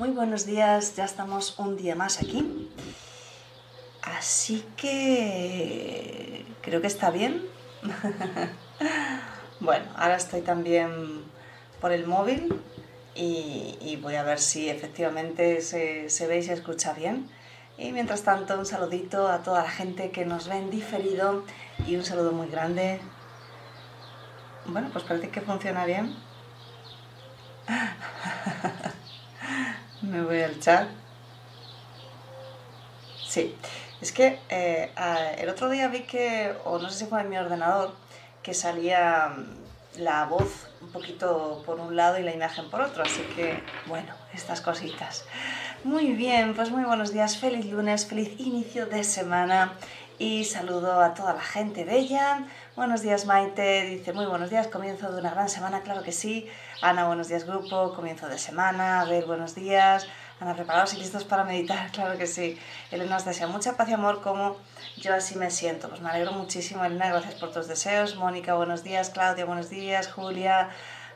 Muy buenos días, ya estamos un día más aquí. Así que creo que está bien. bueno, ahora estoy también por el móvil y, voy a ver si efectivamente se, se, ve y se escucha bien. Y mientras tanto, un saludito a toda la gente que nos ve en diferido y un saludo muy grande bueno, pues parece que funciona bien. Me voy al chat. Sí, es que eh, el otro día vi que, o no sé si fue en mi ordenador, que salía mm, la voz un poquito por un lado y la imagen por otro, así que bueno, estas cositas. Muy bien, pues muy buenos días, feliz lunes, feliz inicio de semana y saludo a toda la gente bella. Buenos días Maite, dice muy buenos días, comienzo de una gran semana, claro que sí. Ana, buenos días grupo, comienzo de semana. A ver, buenos días. Ana, preparados y listos para meditar, claro que sí. Elena nos desea mucha paz y amor como yo así me siento. Pues me alegro muchísimo, Elena, gracias por tus deseos. Mónica, buenos días. Claudia, buenos días. Julia,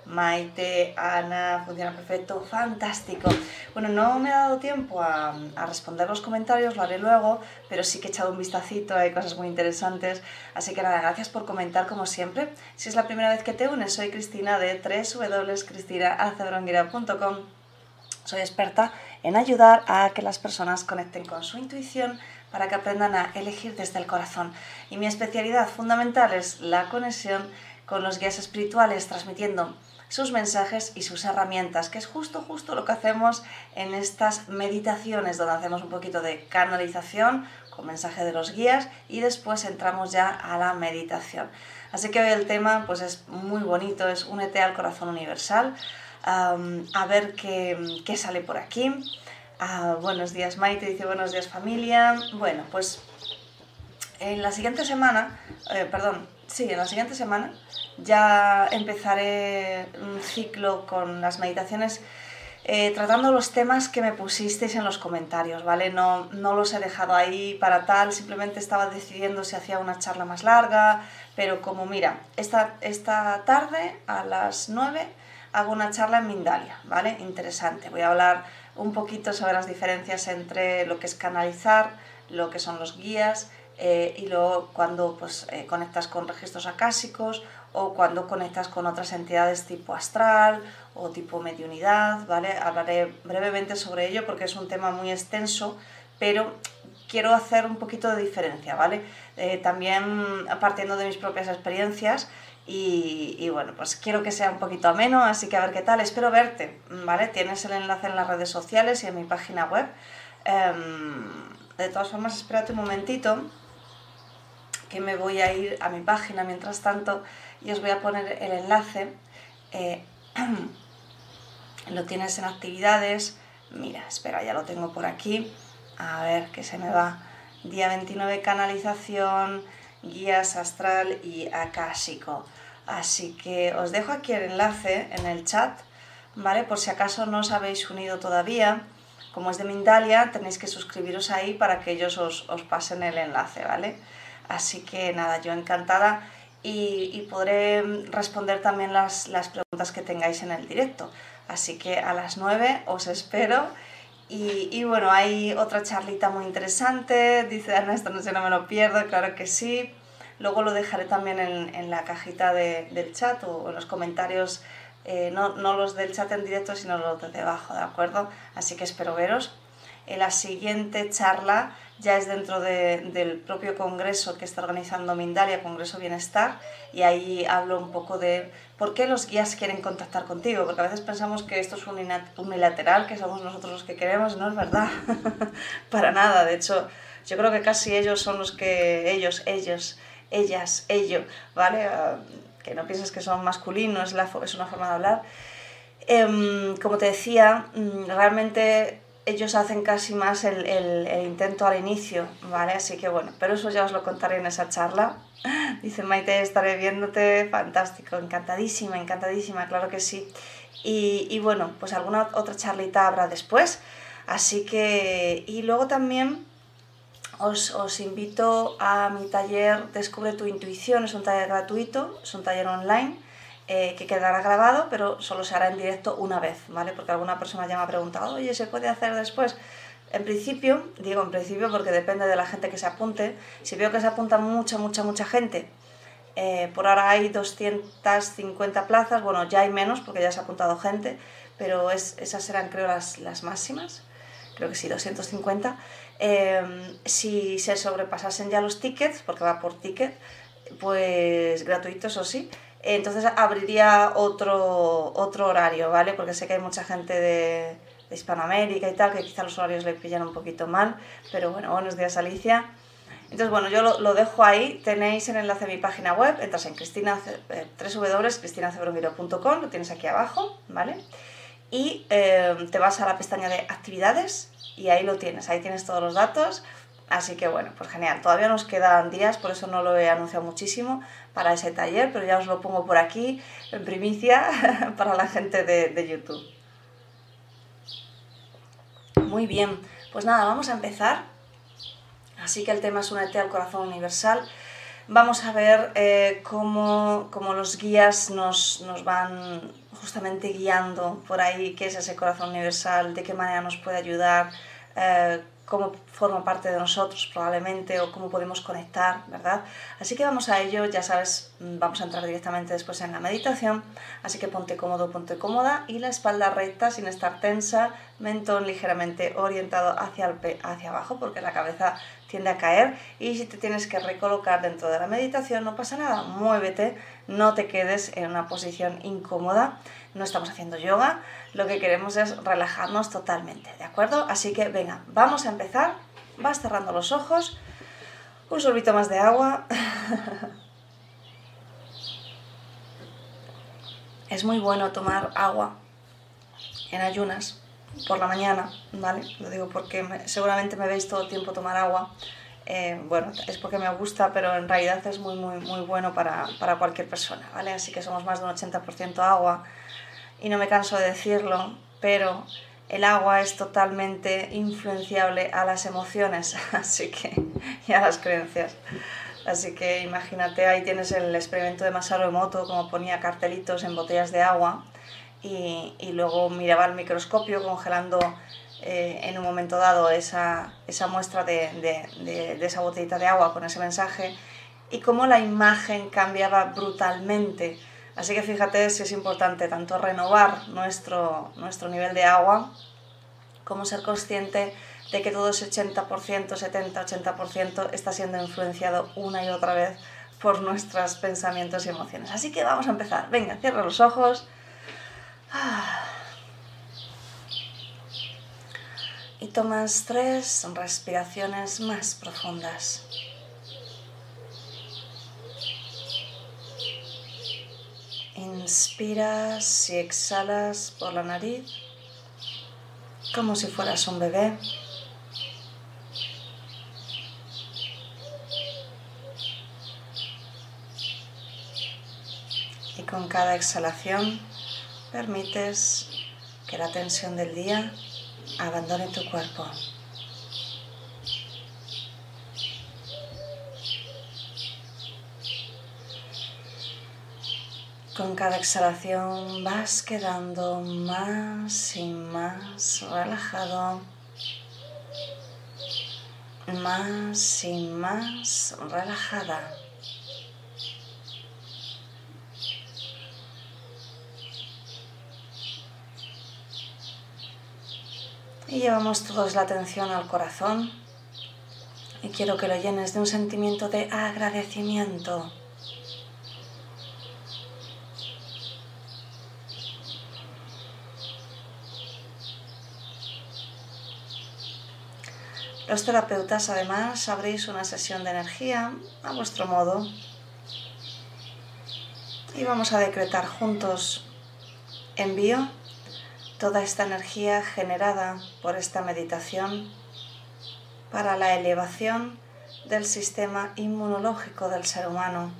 Maite, Ana, funciona perfecto, fantástico. Bueno, no me ha dado tiempo a, responder los comentarios, lo haré luego, pero sí que he echado un vistacito, hay cosas muy interesantes. Así que nada, gracias por comentar como siempre. Si es la primera vez que te unes, soy Cristina de www.cristinacebronguira.com. Soy experta en ayudar a que las personas conecten con su intuición para que aprendan a elegir desde el corazón. Y mi especialidad fundamental es la conexión con los guías espirituales, transmitiendo sus mensajes y sus herramientas, que es justo, justo lo que hacemos en estas meditaciones, donde hacemos un poquito de canalización con mensaje de los guías y después entramos ya a la meditación. Así que hoy el tema pues es muy bonito, es únete al corazón universal, a ver qué, qué, sale por aquí. Ah, buenos días Maite, dice buenos días familia. Bueno, pues en la siguiente semana, eh, perdón, sí, en la siguiente semana ya empezaré un ciclo con las meditaciones eh, tratando los temas que me pusisteis en los comentarios, ¿vale? No, no los he dejado ahí para tal, simplemente estaba decidiendo si hacía una charla más larga, pero como mira, esta, esta tarde a las 9 hago una charla en Mindalia, ¿vale? Interesante. Voy a hablar un poquito sobre las diferencias entre lo que es canalizar, lo que son los guías eh, y luego cuando pues, eh, conectas con registros acásicos o cuando conectas con otras entidades tipo astral o tipo mediunidad, ¿vale? Hablaré brevemente sobre ello porque es un tema muy extenso, pero quiero hacer un poquito de diferencia, ¿vale? Eh, también partiendo de mis propias experiencias y, y, bueno, pues quiero que sea un poquito ameno, así que a ver qué tal, espero verte, ¿vale? Tienes el enlace en las redes sociales y en mi página web. Em, de todas formas, espérate un momentito me voy a ir a mi página mientras tanto y os voy a poner el enlace. Eh, lo tienes en actividades. Mira, espera, ya lo tengo por aquí. A ver, que se me va. Día 29, canalización, guías astral y akáshico. Así que os dejo aquí el enlace en el chat, ¿vale? Por si acaso no os habéis unido todavía. Como es de Mindalia, tenéis que suscribiros ahí para que ellos os, os pasen el enlace, ¿vale? Así que nada, yo encantada y, podré responder también las, preguntas que tengáis en el directo. Así que a las 9 os espero. Y, bueno, hay otra charlita muy interesante, dice Ernesto, no sé, no me lo pierdo, claro que sí. Luego lo dejaré también en, la cajita del chat o en los comentarios, eh, no, no, los del chat en directo, sino los de debajo, ¿de acuerdo? Así que espero veros. En la siguiente charla ya es dentro del propio congreso que está organizando Mindalia, Congreso Bienestar, y ahí hablo un poco de por qué los guías quieren contactar contigo, porque a veces pensamos que esto es unilateral, que somos nosotros los que queremos, no es verdad, para nada, de hecho yo creo que casi ellos son los que, ellos, ellos, ellas, ellos, ¿vale? Ah, que no pienses que son masculinos, es una forma de hablar Em, como te decía, mm, realmente ellos hacen casi más el, el, intento al inicio, ¿vale? Así que bueno, pero eso ya os lo contaré en esa charla. Dice Maite, estaré viéndote, fantástico, encantadísima, encantadísima, claro que sí. Y, y bueno, pues alguna otra charlita habrá después. Así que, y luego también os, os, invito a mi taller Descubre tu intuición, es un taller gratuito, es un taller online eh, que quedará grabado, pero solo se hará en directo una vez, ¿vale? Porque alguna persona ya me ha preguntado, oye, ¿se puede hacer después? En principio, digo en principio porque depende de la gente que se apunte, si veo que se apunta mucha, mucha, mucha gente, eh, por ahora hay 250 plazas, bueno, ya hay menos porque ya se ha apuntado gente, pero es, esas serán creo las, las máximas, creo que sí, 250. Em, si se sobrepasasen ya los tickets, porque va por ticket, pues gratuitos o sí, entonces abriría otro, otro horario, ¿vale? Porque sé que hay mucha gente de, de Hispanoamérica y tal, que quizá los horarios le pillan un poquito mal, pero bueno, buenos días Alicia. Entonces, bueno, yo lo, dejo ahí, tenéis el enlace a mi página web, entras en Cristina, eh, www.cristinacebronguiro.com, lo tienes aquí abajo, ¿vale? Y eh, te vas a la pestaña de actividades y ahí lo tienes, ahí tienes todos los datos, Así que bueno, pues genial. Todavía nos quedan días, por eso no lo he anunciado muchísimo para ese taller, pero ya os lo pongo por aquí en primicia para la gente de, de YouTube. Muy bien, pues nada, vamos a empezar. Así que el tema es Únete al Corazón Universal. Vamos a ver eh, cómo, cómo, los guías nos, nos van justamente guiando por ahí qué es ese corazón universal, de qué manera nos puede ayudar, eh, cómo forma parte de nosotros probablemente o cómo podemos conectar, ¿verdad? Así que vamos a ello, ya sabes, mm, vamos a entrar directamente después en la meditación, así que ponte cómodo, ponte cómoda y la espalda recta sin estar tensa, mentón ligeramente orientado hacia, el, hacia abajo porque la cabeza tiende a caer y si te tienes que recolocar dentro de la meditación no pasa nada, muévete, no te quedes en una posición incómoda, no estamos haciendo yoga, lo que queremos es relajarnos totalmente, ¿de acuerdo? Así que venga, vamos a empezar, vas cerrando los ojos, un sorbito más de agua. es muy bueno tomar agua en ayunas por la mañana, ¿vale? Lo digo porque seguramente me veis todo el tiempo tomar agua. Eh, bueno, es porque me gusta, pero en realidad es muy, muy, muy bueno para, para cualquier persona, ¿vale? Así que somos más de un 80% agua y no me canso de decirlo, pero el agua es totalmente influenciable a las emociones, así que, y a las creencias. Así que imagínate, ahí tienes el experimento de Masaru Emoto, como ponía cartelitos en botellas de agua y, luego miraba el microscopio congelando eh, en un momento dado esa, esa muestra de, de, de, esa botellita de agua con ese mensaje y cómo la imagen cambiaba brutalmente Así que fíjate si es importante tanto renovar nuestro, nuestro nivel de agua como ser consciente de que todo ese 80%, 70-80% está siendo influenciado una y otra vez por nuestros pensamientos y emociones. Así que vamos a empezar. Venga, cierra los ojos. Y tomas tres respiraciones más profundas. Inspiras y exhalas por la nariz como si fueras un bebé. Y con cada exhalación permites que la tensión del día abandone tu cuerpo. Con cada exhalación vas quedando más y más relajado, más y más relajada. Y llevamos todos la atención al corazón. Y quiero que lo llenes de un sentimiento de agradecimiento Los terapeutas además abrís una sesión de energía a vuestro modo. Y vamos a decretar juntos envío toda esta energía generada por esta meditación para la elevación del sistema inmunológico del ser humano,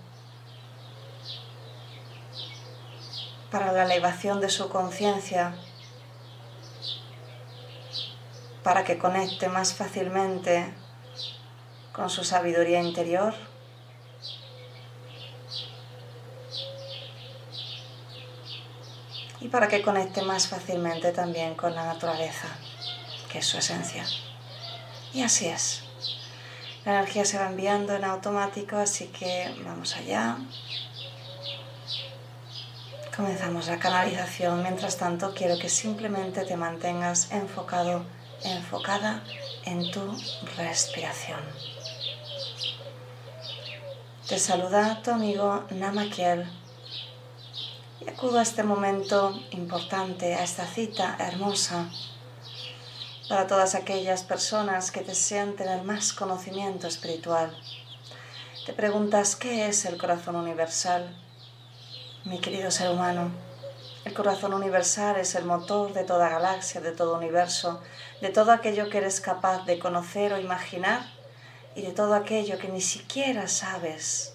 para la elevación de su conciencia, para que conecte más fácilmente con su sabiduría interior. Y para que conecte más fácilmente también con la naturaleza, que es su esencia. Y así es. La energía se va enviando en automático, así que vamos allá. Comenzamos la canalización. Mientras tanto, quiero que simplemente te mantengas enfocado, enfocada en tu respiración. Te saluda tu amigo Namakiel y acudo a este momento importante, a esta cita hermosa para todas aquellas personas que desean tener más conocimiento espiritual. Te preguntas, ¿qué es el corazón universal? Mi querido ser humano, el corazón universal es el motor de toda galaxia, de todo universo, de todo aquello que eres capaz de conocer o imaginar y de todo aquello que ni siquiera sabes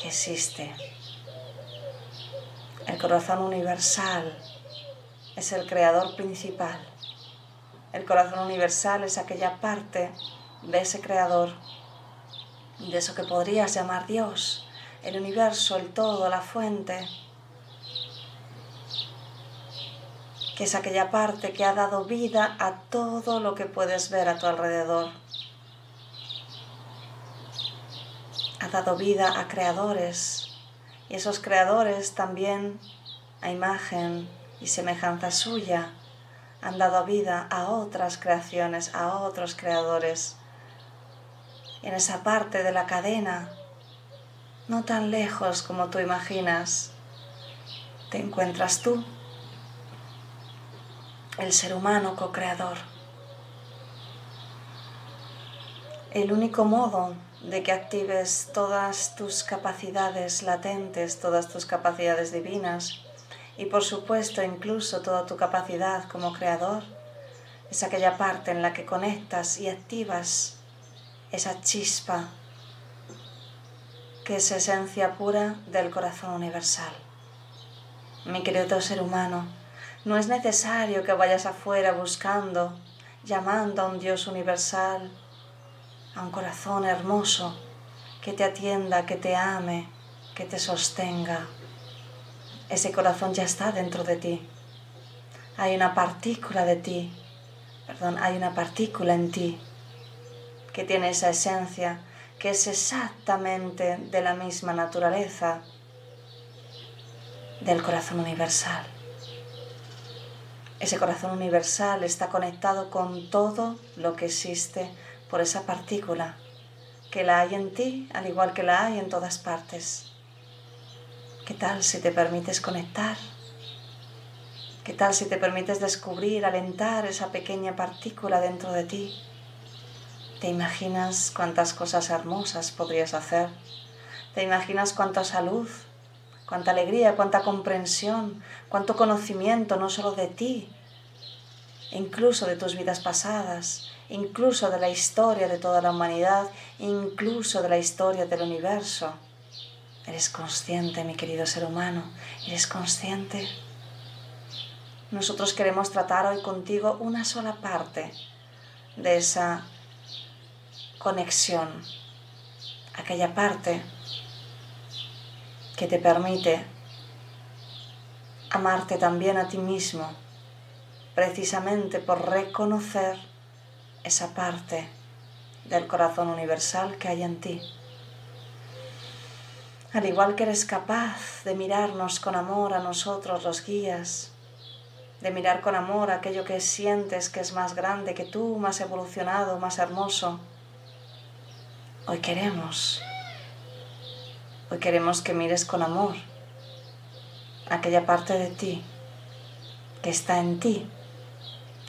que existe. El corazón universal es el creador principal el corazón universal es aquella parte de ese creador, de eso que podrías llamar Dios, el universo, el todo, la fuente, que es aquella parte que ha dado vida a todo lo que puedes ver a tu alrededor. Ha dado vida a creadores y esos creadores también a imagen y semejanza suya han dado vida a otras creaciones, a otros creadores. En esa parte de la cadena, no tan lejos como tú imaginas, te encuentras tú, el ser humano co-creador. El único modo de que actives todas tus capacidades latentes, todas tus capacidades divinas, y por supuesto incluso toda tu capacidad como creador es aquella parte en la que conectas y activas esa chispa que es esencia pura del corazón universal. Mi querido ser humano, no es necesario que vayas afuera buscando, llamando a un Dios universal, a un corazón hermoso que te atienda, que te ame, que te sostenga ese corazón ya está dentro de ti. Hay una partícula de ti, perdón, hay una partícula en ti que tiene esa esencia que es exactamente de la misma naturaleza del corazón universal. Ese corazón universal está conectado con todo lo que existe por esa partícula, que la hay en ti al igual que la hay en todas partes. ¿Qué tal si te permites conectar? ¿Qué tal si te permites descubrir, alentar esa pequeña partícula dentro de ti? ¿Te imaginas cuántas cosas hermosas podrías hacer? ¿Te imaginas cuánta salud, cuánta alegría, cuánta comprensión, cuánto conocimiento no solo de ti, incluso de tus vidas pasadas, incluso de la historia de toda la humanidad, incluso de la historia del universo? ¿Eres consciente, mi querido ser humano? ¿Eres consciente? Nosotros queremos tratar hoy contigo una sola parte de esa conexión, aquella parte que te permite amarte también a ti mismo, precisamente por reconocer esa parte del corazón universal que hay en ti. Al igual que eres capaz de mirarnos con amor a nosotros los guías, de mirar con amor aquello que sientes que es más grande que tú, más evolucionado, más hermoso, hoy queremos, hoy queremos que mires con amor aquella parte de ti que está en ti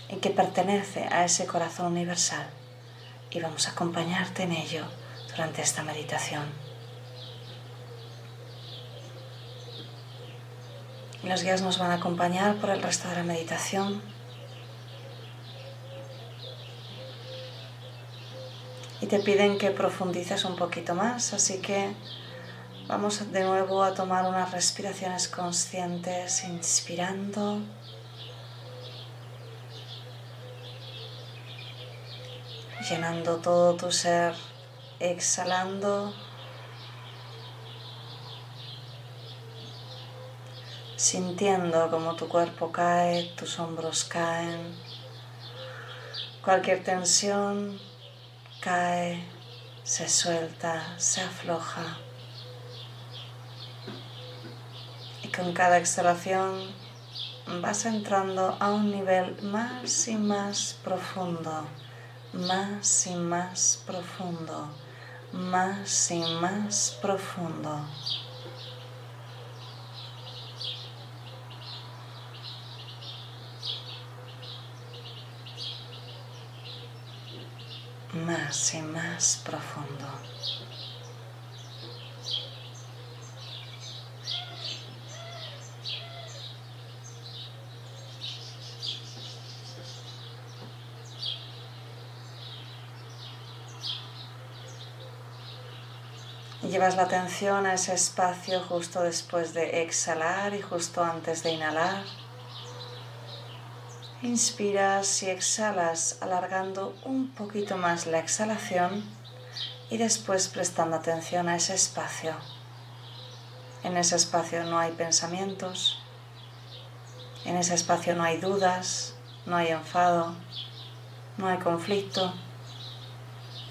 y que pertenece a ese corazón universal. Y vamos a acompañarte en ello durante esta meditación. Los guías nos van a acompañar por el resto de la meditación. Y te piden que profundices un poquito más, así que vamos de nuevo a tomar unas respiraciones conscientes, inspirando. Llenando todo tu ser, exhalando. sintiendo como tu cuerpo cae, tus hombros caen, cualquier tensión cae, se suelta, se afloja. Y con cada exhalación vas entrando a un nivel más y más profundo, más y más profundo, más y más profundo. más y más profundo. Llevas la atención a ese espacio justo después de exhalar y justo antes de inhalar. Inspiras y exhalas alargando un poquito más la exhalación y después prestando atención a ese espacio. En ese espacio no hay pensamientos, en ese espacio no hay dudas, no hay enfado, no hay conflicto.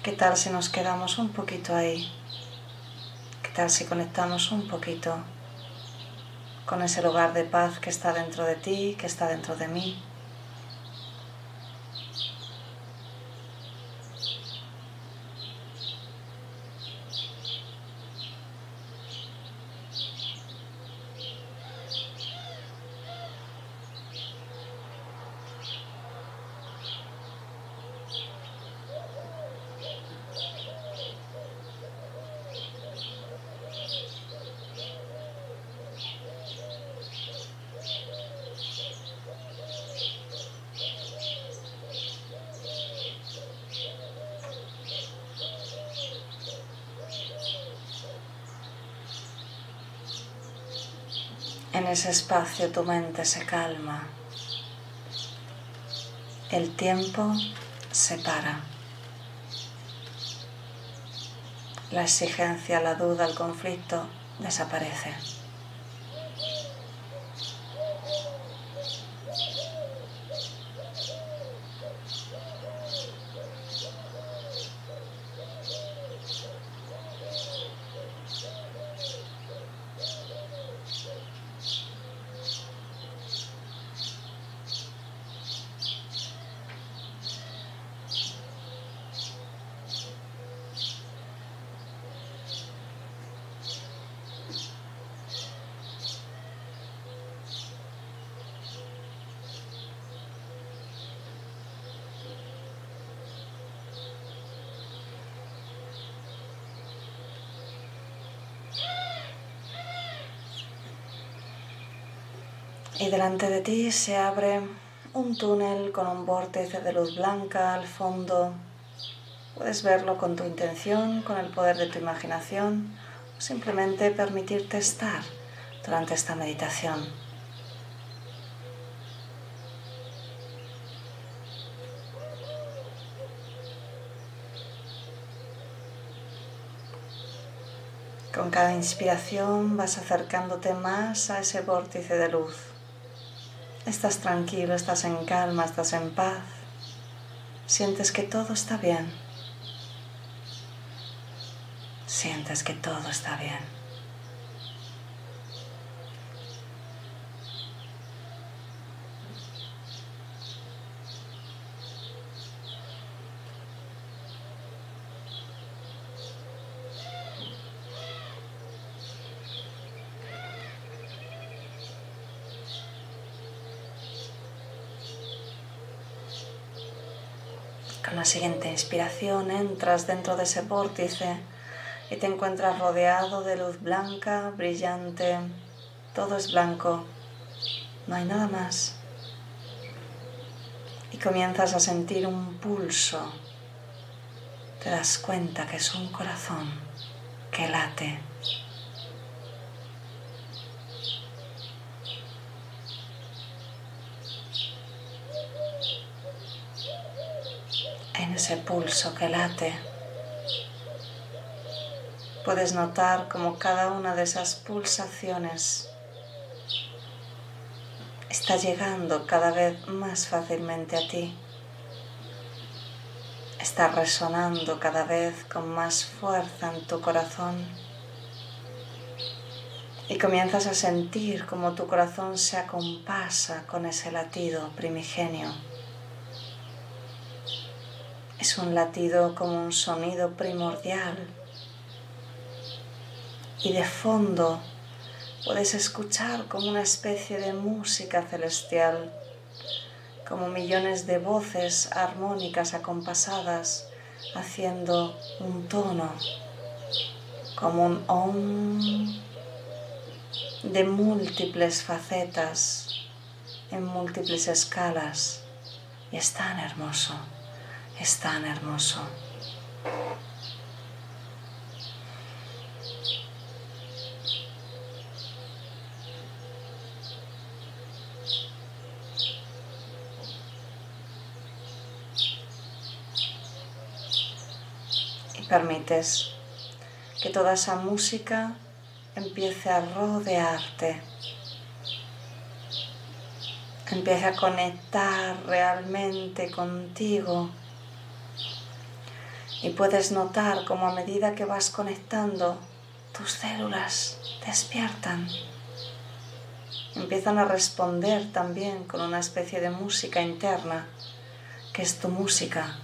¿Qué tal si nos quedamos un poquito ahí? ¿Qué tal si conectamos un poquito con ese lugar de paz que está dentro de ti, que está dentro de mí? En ese espacio tu mente se calma. El tiempo se para. La exigencia, la duda, el conflicto desaparece. Y delante de ti se abre un túnel con un vórtice de luz blanca al fondo. Puedes verlo con tu intención, con el poder de tu imaginación o simplemente permitirte estar durante esta meditación. Con cada inspiración vas acercándote más a ese vórtice de luz. Estás tranquilo, estás en calma, estás en paz. Sientes que todo está bien. Sientes que todo está bien. Siguiente inspiración entras dentro de ese vórtice y te encuentras rodeado de luz blanca, brillante. Todo es blanco, no hay nada más. Y comienzas a sentir un pulso. Te das cuenta que es un corazón que late. En ese pulso que late, puedes notar como cada una de esas pulsaciones está llegando cada vez más fácilmente a ti. Está resonando cada vez con más fuerza en tu corazón. Y comienzas a sentir como tu corazón se acompasa con ese latido primigenio. Es un latido como un sonido primordial. Y de fondo puedes escuchar como una especie de música celestial, como millones de voces armónicas acompasadas haciendo un tono, como un om de múltiples facetas, en múltiples escalas. Y es tan hermoso, es tan hermoso. permites que toda esa música empiece a rodearte, empiece a conectar realmente contigo y puedes notar como a medida que vas conectando, tus células despiertan, empiezan a responder también con una especie de música interna, que es tu música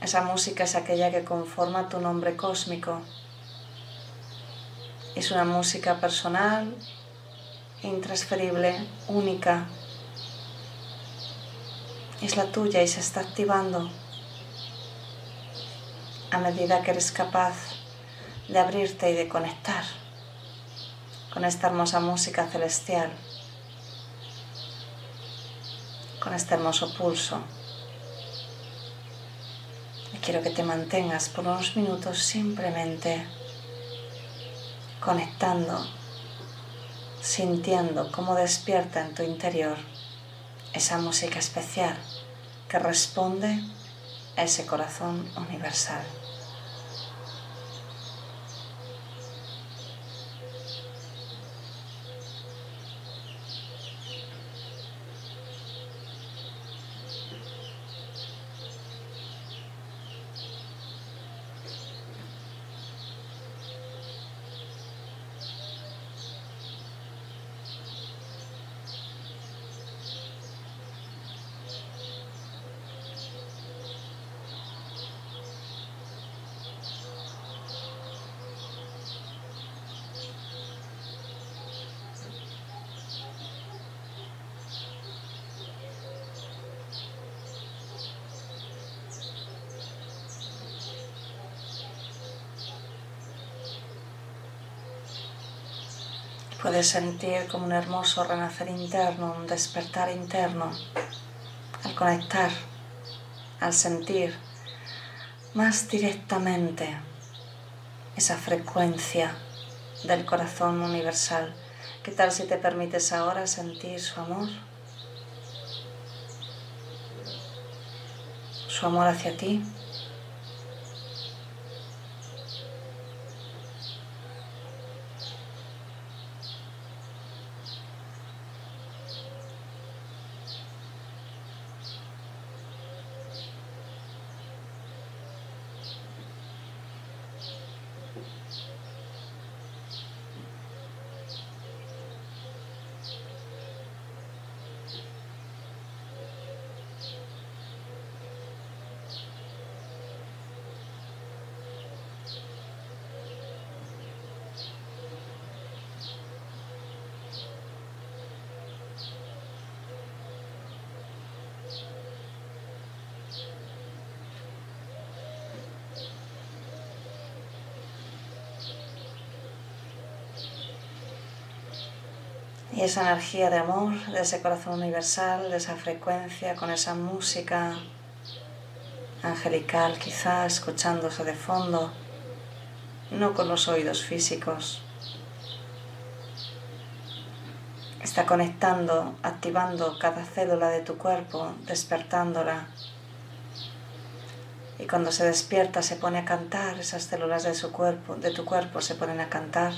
esa música es aquella que conforma tu nombre cósmico. Es una música personal, intransferible, única. Es la tuya y se está activando a medida que eres capaz de abrirte y de conectar con esta hermosa música celestial, con este hermoso pulso quiero que te mantengas por unos minutos simplemente conectando, sintiendo cómo despierta en tu interior esa música especial que responde a ese corazón universal. Puedes sentir como un hermoso renacer interno, un despertar interno, al conectar, al sentir más directamente esa frecuencia del corazón universal. ¿Qué tal si te permites ahora sentir su amor? Su amor hacia ti. Y esa energía de amor, de ese corazón universal, de esa frecuencia, con esa música angelical quizá escuchándose de fondo, no con los oídos físicos. Está conectando, activando cada célula de tu cuerpo, despertándola. Y cuando se despierta se pone a cantar, esas células de su cuerpo, de tu cuerpo se ponen a cantar.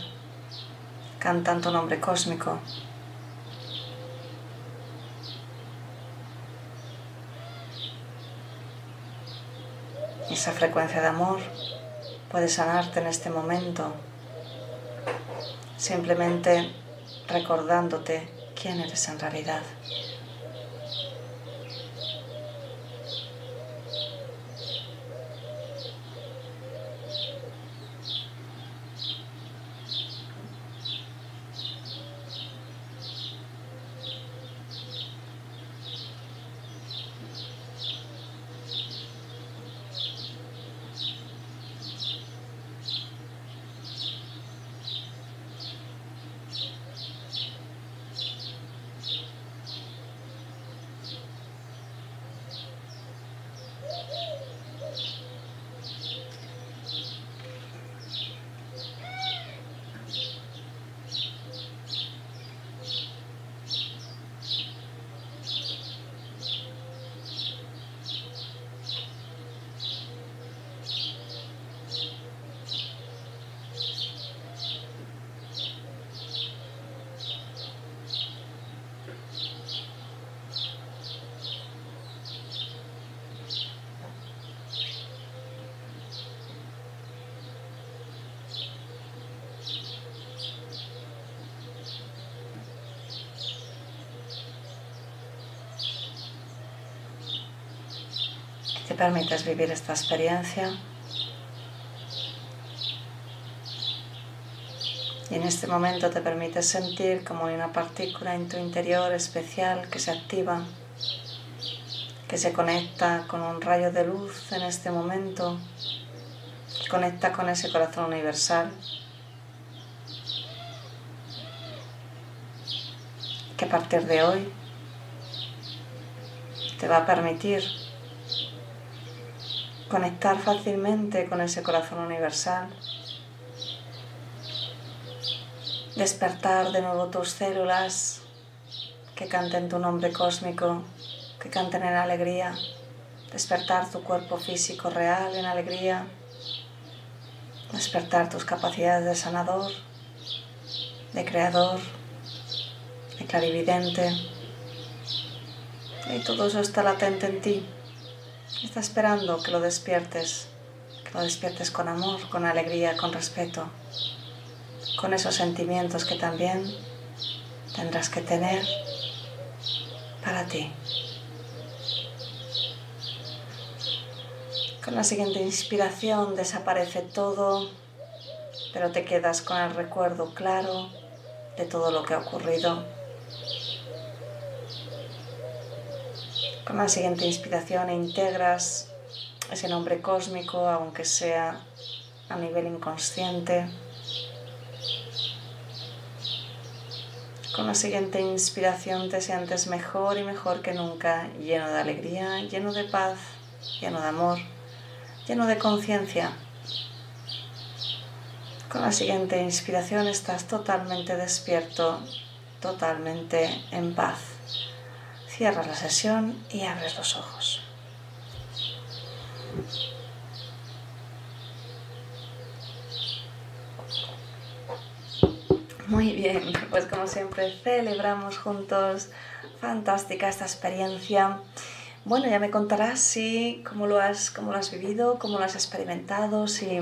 Cantan tu nombre cósmico. Esa frecuencia de amor puede sanarte en este momento, simplemente recordándote quién eres en realidad. Permites vivir esta experiencia. Y en este momento te permites sentir como hay una partícula en tu interior especial que se activa, que se conecta con un rayo de luz en este momento, que conecta con ese corazón universal, que a partir de hoy te va a permitir conectar fácilmente con ese corazón universal, despertar de nuevo tus células que canten tu nombre cósmico, que canten en alegría, despertar tu cuerpo físico real en alegría, despertar tus capacidades de sanador, de creador, de clarividente. Y todo eso está latente en ti. Está esperando que lo despiertes, que lo despiertes con amor, con alegría, con respeto, con esos sentimientos que también tendrás que tener para ti. Con la siguiente inspiración desaparece todo, pero te quedas con el recuerdo claro de todo lo que ha ocurrido Con la siguiente inspiración integras ese nombre cósmico, aunque sea a nivel inconsciente. Con la siguiente inspiración te sientes mejor y mejor que nunca, lleno de alegría, lleno de paz, lleno de amor, lleno de conciencia. Con la siguiente inspiración estás totalmente despierto, totalmente en paz. Cierras la sesión y abres los ojos. Muy bien, pues como siempre celebramos juntos. Fantástica esta experiencia. Bueno, ya me contarás si cómo lo has, cómo lo has vivido, cómo lo has experimentado, si,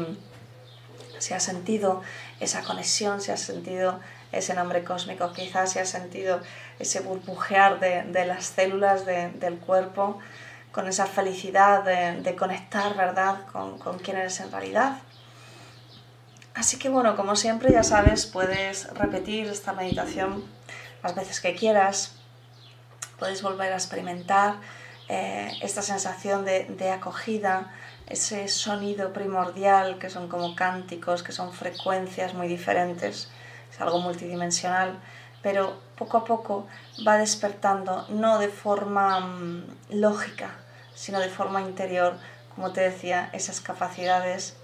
si has sentido esa conexión, si has sentido ese nombre cósmico, quizás si has sentido ese burbujear de, las células del cuerpo, con esa felicidad de, conectar, ¿verdad?, con, con quién eres en realidad. Así que bueno, como siempre ya sabes, puedes repetir esta meditación las veces que quieras, puedes volver a experimentar eh, esta sensación de, de, acogida, ese sonido primordial que son como cánticos, que son frecuencias muy diferentes, es algo multidimensional pero poco a poco va despertando, no de forma mm, lógica, sino de forma interior, como te decía, esas capacidades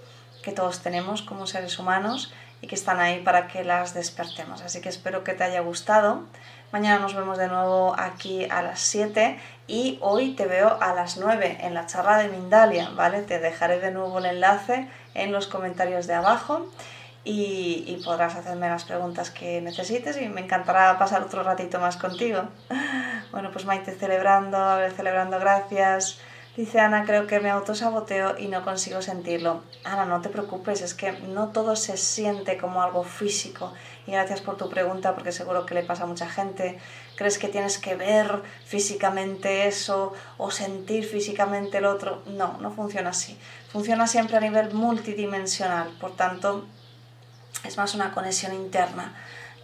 que todos tenemos como seres humanos y que están ahí para que las despertemos. Así que espero que te haya gustado. Mañana nos vemos de nuevo aquí a las 7 y hoy te veo a las 9 en la charla de Mindalia, ¿vale? Te dejaré de nuevo el enlace en los comentarios de abajo y, podrás hacerme las preguntas que necesites y me encantará pasar otro ratito más contigo. Bueno, pues Maite celebrando, celebrando gracias. Dice Ana, creo que me autosaboteo y no consigo sentirlo. Ana, no te preocupes, es que no todo se siente como algo físico. Y gracias por tu pregunta, porque seguro que le pasa a mucha gente. ¿Crees que tienes que ver físicamente eso o sentir físicamente el otro? No, no funciona así. Funciona siempre a nivel multidimensional. Por tanto, es más una conexión interna.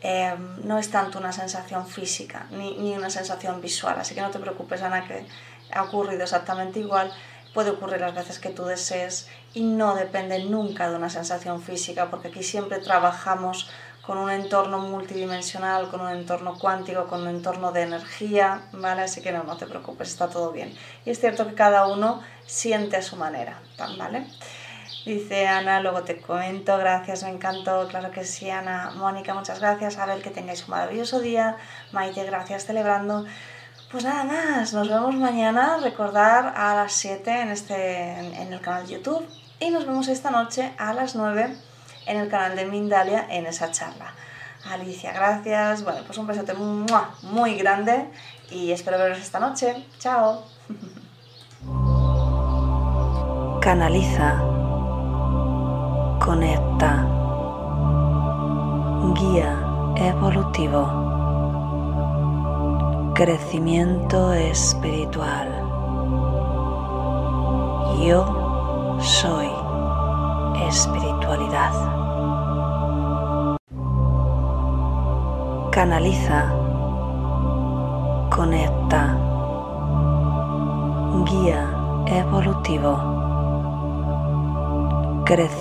Eh, no es tanto una sensación física ni, ni, una sensación visual. Así que no te preocupes, Ana, que ha ocurrido exactamente igual. Puede ocurrir las veces que tú desees y no depende nunca de una sensación física, porque aquí siempre trabajamos con un entorno multidimensional, con un entorno cuántico, con un entorno de energía, ¿vale? Así que no, no te preocupes, está todo bien. Y es cierto que cada uno siente a su manera, ¿vale? Dice Ana, luego te comento, gracias, me encantó, claro que sí, Ana. Mónica, muchas gracias, a ver que tengáis un maravilloso día. Maite, gracias, celebrando. Pues nada más, nos vemos mañana, recordar a las 7 en, este, en el canal de YouTube y nos vemos esta noche a las 9 en el canal de Mindalia en esa charla. Alicia, gracias. Bueno, pues un besote muy grande y espero veros esta noche. Chao. Canaliza. Conecta. Guía evolutivo crecimiento espiritual. Yo soy espiritualidad. Canaliza, conecta, guía evolutivo, crecimiento.